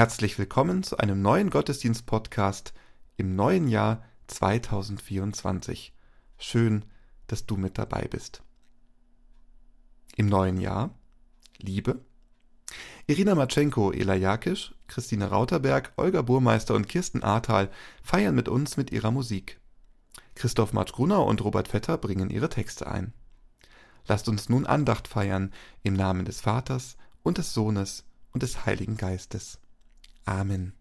Herzlich willkommen zu einem neuen Gottesdienst-Podcast im neuen Jahr 2024. Schön, dass du mit dabei bist. Im neuen Jahr Liebe. Irina Matschenko, Ela Jakisch, Christine Rauterberg, Olga Burmeister und Kirsten Ahrtal feiern mit uns mit ihrer Musik. Christoph Matsch-Grunau und Robert Vetter bringen ihre Texte ein. Lasst uns nun Andacht feiern im Namen des Vaters und des Sohnes und des Heiligen Geistes. Amen.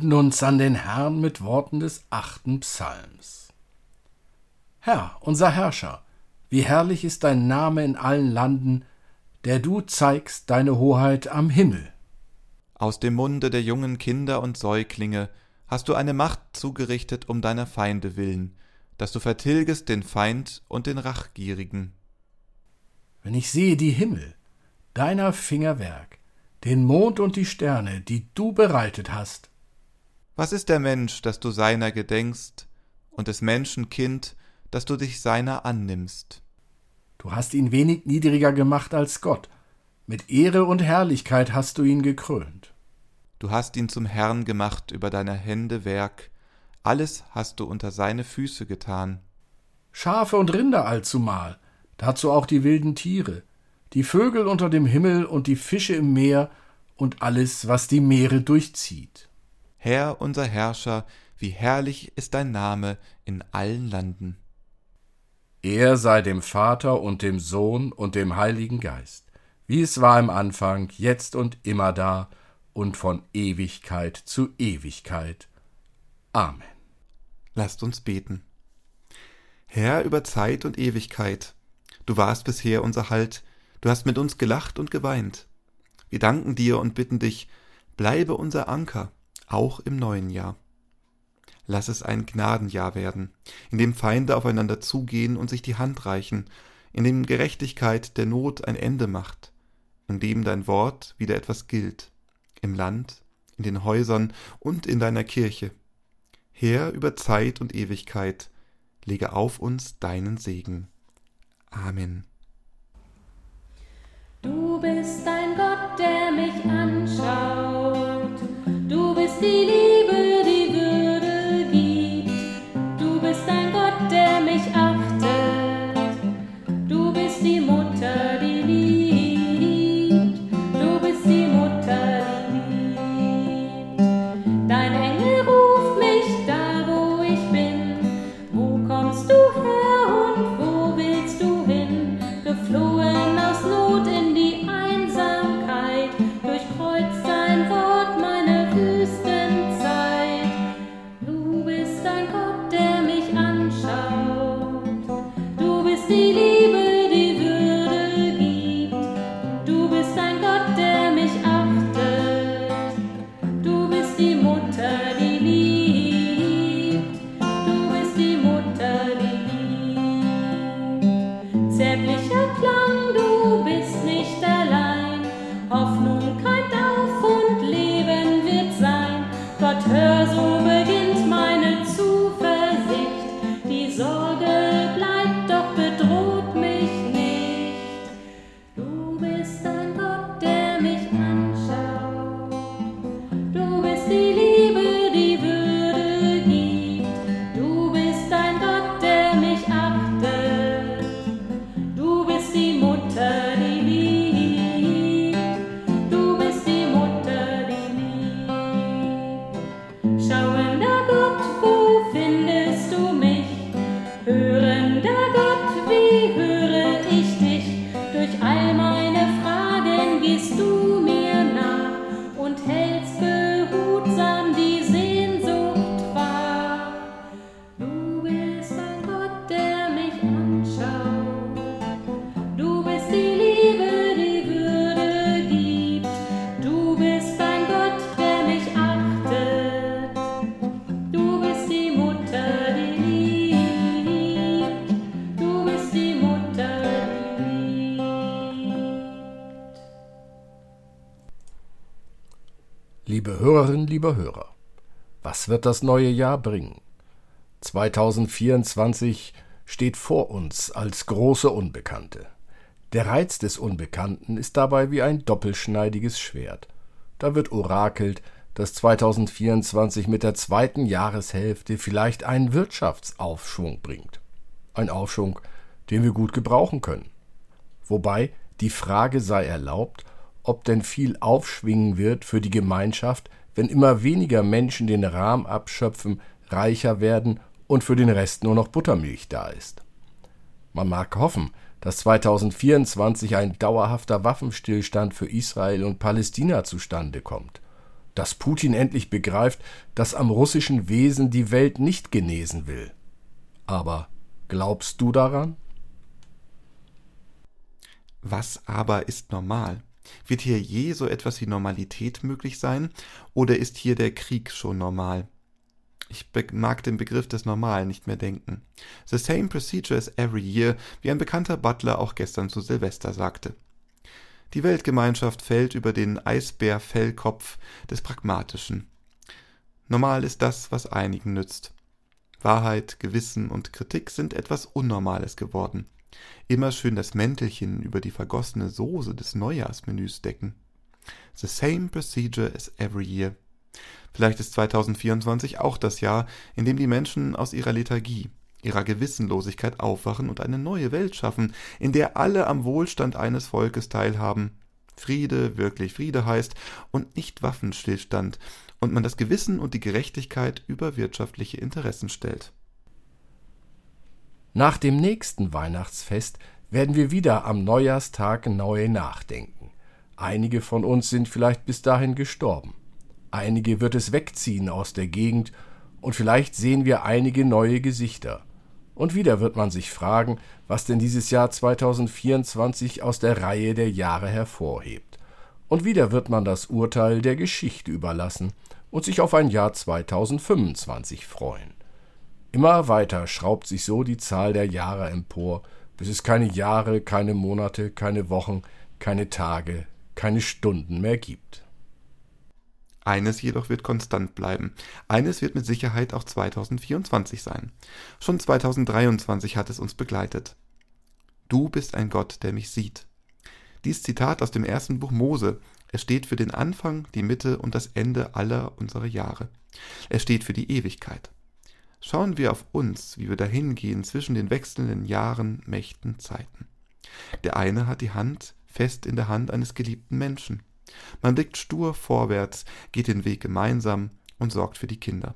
Wenden uns an den Herrn mit Worten des achten Psalms. Herr, unser Herrscher, wie herrlich ist dein Name in allen Landen, der du zeigst deine Hoheit am Himmel. Aus dem Munde der jungen Kinder und Säuglinge hast du eine Macht zugerichtet um deiner Feinde willen, dass du vertilgest den Feind und den Rachgierigen. Wenn ich sehe die Himmel, deiner Finger Werk, den Mond und die Sterne, die du bereitet hast, was ist der Mensch, dass du seiner gedenkst, und des Menschen Kind, dass du dich seiner annimmst? Du hast ihn wenig niedriger gemacht als Gott, mit Ehre und Herrlichkeit hast du ihn gekrönt. Du hast ihn zum Herrn gemacht über deiner Hände Werk, alles hast du unter seine Füße getan. Schafe und Rinder allzumal, dazu auch die wilden Tiere, die Vögel unter dem Himmel und die Fische im Meer und alles, was die Meere durchzieht. Herr unser Herrscher, wie herrlich ist dein Name in allen Landen. Er sei dem Vater und dem Sohn und dem Heiligen Geist, wie es war im Anfang, jetzt und immer da und von Ewigkeit zu Ewigkeit. Amen. Lasst uns beten. Herr über Zeit und Ewigkeit, du warst bisher unser Halt, du hast mit uns gelacht und geweint. Wir danken dir und bitten dich, bleibe unser Anker auch im neuen Jahr. Lass es ein Gnadenjahr werden, in dem Feinde aufeinander zugehen und sich die Hand reichen, in dem Gerechtigkeit der Not ein Ende macht, in dem dein Wort wieder etwas gilt, im Land, in den Häusern und in deiner Kirche. Herr über Zeit und Ewigkeit, lege auf uns deinen Segen. Amen. Du bist ein Gott, terre wird das neue Jahr bringen? 2024 steht vor uns als große Unbekannte. Der Reiz des Unbekannten ist dabei wie ein doppelschneidiges Schwert. Da wird orakelt, dass 2024 mit der zweiten Jahreshälfte vielleicht einen Wirtschaftsaufschwung bringt. Ein Aufschwung, den wir gut gebrauchen können. Wobei die Frage sei erlaubt, ob denn viel aufschwingen wird für die Gemeinschaft, wenn immer weniger Menschen den Rahmen abschöpfen, reicher werden und für den Rest nur noch Buttermilch da ist. Man mag hoffen, dass 2024 ein dauerhafter Waffenstillstand für Israel und Palästina zustande kommt, dass Putin endlich begreift, dass am russischen Wesen die Welt nicht genesen will. Aber glaubst du daran? Was aber ist normal? Wird hier je so etwas wie Normalität möglich sein, oder ist hier der Krieg schon normal? Ich mag den Begriff des Normalen nicht mehr denken. The same procedure as every year, wie ein bekannter Butler auch gestern zu Silvester sagte. Die Weltgemeinschaft fällt über den Eisbärfellkopf des Pragmatischen. Normal ist das, was einigen nützt. Wahrheit, Gewissen und Kritik sind etwas Unnormales geworden. Immer schön das Mäntelchen über die vergossene Soße des Neujahrsmenüs decken. The same procedure as every year. Vielleicht ist 2024 auch das Jahr, in dem die Menschen aus ihrer Lethargie, ihrer Gewissenlosigkeit aufwachen und eine neue Welt schaffen, in der alle am Wohlstand eines Volkes teilhaben, Friede wirklich Friede heißt und nicht Waffenstillstand, und man das Gewissen und die Gerechtigkeit über wirtschaftliche Interessen stellt. Nach dem nächsten Weihnachtsfest werden wir wieder am Neujahrstag neu nachdenken. Einige von uns sind vielleicht bis dahin gestorben. Einige wird es wegziehen aus der Gegend und vielleicht sehen wir einige neue Gesichter. Und wieder wird man sich fragen, was denn dieses Jahr 2024 aus der Reihe der Jahre hervorhebt. Und wieder wird man das Urteil der Geschichte überlassen und sich auf ein Jahr 2025 freuen. Immer weiter schraubt sich so die Zahl der Jahre empor, bis es keine Jahre, keine Monate, keine Wochen, keine Tage, keine Stunden mehr gibt. Eines jedoch wird konstant bleiben. Eines wird mit Sicherheit auch 2024 sein. Schon 2023 hat es uns begleitet. Du bist ein Gott, der mich sieht. Dies Zitat aus dem ersten Buch Mose. Es steht für den Anfang, die Mitte und das Ende aller unserer Jahre. Es steht für die Ewigkeit. Schauen wir auf uns, wie wir dahingehen zwischen den wechselnden Jahren, Mächten, Zeiten. Der eine hat die Hand fest in der Hand eines geliebten Menschen. Man blickt stur vorwärts, geht den Weg gemeinsam und sorgt für die Kinder.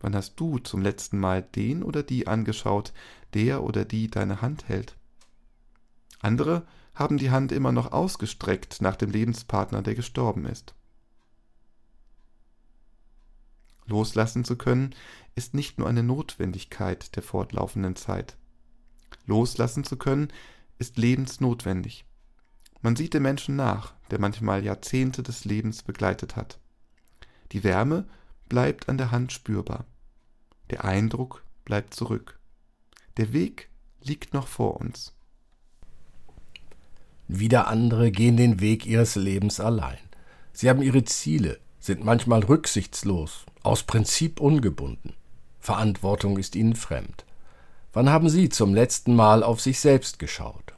Wann hast du zum letzten Mal den oder die angeschaut, der oder die deine Hand hält? Andere haben die Hand immer noch ausgestreckt nach dem Lebenspartner, der gestorben ist. Loslassen zu können, ist nicht nur eine Notwendigkeit der fortlaufenden Zeit. Loslassen zu können, ist lebensnotwendig. Man sieht dem Menschen nach, der manchmal Jahrzehnte des Lebens begleitet hat. Die Wärme bleibt an der Hand spürbar. Der Eindruck bleibt zurück. Der Weg liegt noch vor uns. Wieder andere gehen den Weg ihres Lebens allein. Sie haben ihre Ziele, sind manchmal rücksichtslos, aus Prinzip ungebunden. Verantwortung ist ihnen fremd. Wann haben Sie zum letzten Mal auf sich selbst geschaut?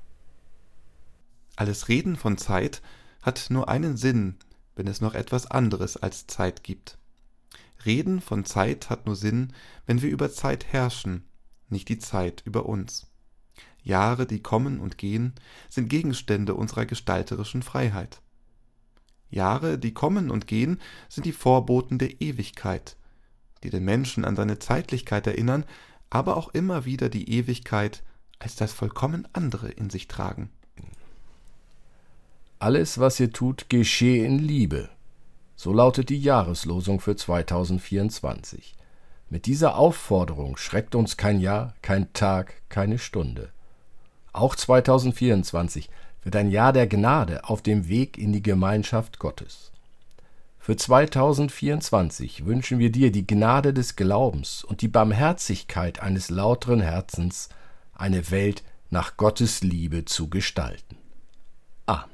Alles Reden von Zeit hat nur einen Sinn, wenn es noch etwas anderes als Zeit gibt. Reden von Zeit hat nur Sinn, wenn wir über Zeit herrschen, nicht die Zeit über uns. Jahre, die kommen und gehen, sind Gegenstände unserer gestalterischen Freiheit. Jahre, die kommen und gehen, sind die Vorboten der Ewigkeit, die den Menschen an seine Zeitlichkeit erinnern, aber auch immer wieder die Ewigkeit als das vollkommen andere in sich tragen. Alles, was ihr tut, geschehe in Liebe. So lautet die Jahreslosung für 2024. Mit dieser Aufforderung schreckt uns kein Jahr, kein Tag, keine Stunde. Auch 2024 wird ein Jahr der Gnade auf dem Weg in die Gemeinschaft Gottes. Für 2024 wünschen wir dir die Gnade des Glaubens und die Barmherzigkeit eines lauteren Herzens, eine Welt nach Gottes Liebe zu gestalten. Amen.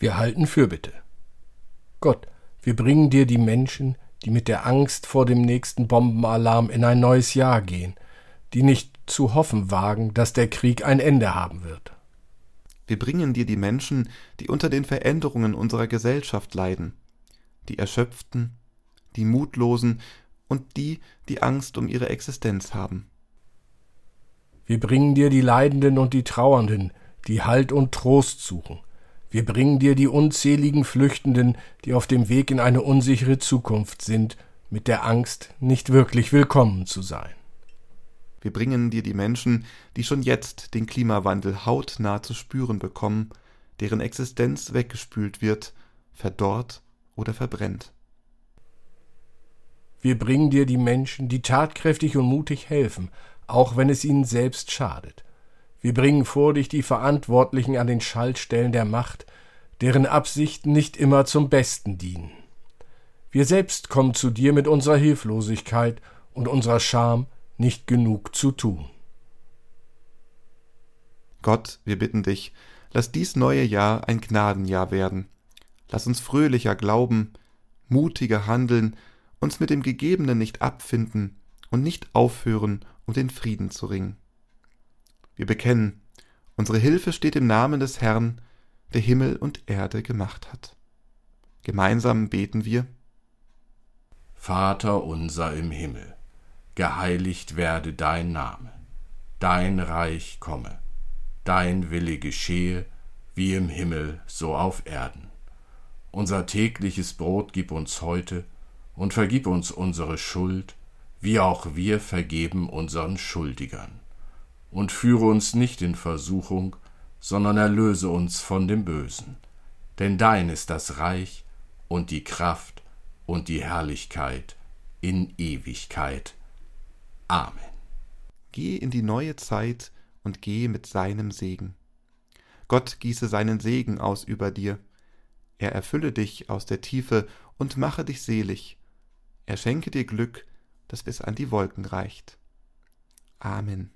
Wir halten Fürbitte. Gott, wir bringen dir die Menschen, die mit der Angst vor dem nächsten Bombenalarm in ein neues Jahr gehen, die nicht zu hoffen wagen, dass der Krieg ein Ende haben wird. Wir bringen dir die Menschen, die unter den Veränderungen unserer Gesellschaft leiden, die Erschöpften, die Mutlosen und die, die Angst um ihre Existenz haben. Wir bringen dir die Leidenden und die Trauernden, die Halt und Trost suchen, wir bringen dir die unzähligen Flüchtenden, die auf dem Weg in eine unsichere Zukunft sind, mit der Angst, nicht wirklich willkommen zu sein. Wir bringen dir die Menschen, die schon jetzt den Klimawandel hautnah zu spüren bekommen, deren Existenz weggespült wird, verdorrt oder verbrennt. Wir bringen dir die Menschen, die tatkräftig und mutig helfen, auch wenn es ihnen selbst schadet. Wir bringen vor dich die Verantwortlichen an den Schaltstellen der Macht, deren Absichten nicht immer zum Besten dienen. Wir selbst kommen zu dir mit unserer Hilflosigkeit und unserer Scham, nicht genug zu tun. Gott, wir bitten dich, lass dies neue Jahr ein Gnadenjahr werden. Lass uns fröhlicher glauben, mutiger handeln, uns mit dem Gegebenen nicht abfinden und nicht aufhören, um den Frieden zu ringen. Wir bekennen, unsere Hilfe steht im Namen des Herrn, der Himmel und Erde gemacht hat. Gemeinsam beten wir. Vater unser im Himmel, geheiligt werde dein Name, dein Reich komme, dein Wille geschehe, wie im Himmel so auf Erden. Unser tägliches Brot gib uns heute und vergib uns unsere Schuld, wie auch wir vergeben unseren Schuldigern und führe uns nicht in Versuchung, sondern erlöse uns von dem Bösen. Denn dein ist das Reich und die Kraft und die Herrlichkeit in Ewigkeit. Amen. Geh in die neue Zeit und geh mit seinem Segen. Gott gieße seinen Segen aus über dir. Er erfülle dich aus der Tiefe und mache dich selig. Er schenke dir Glück, das bis an die Wolken reicht. Amen.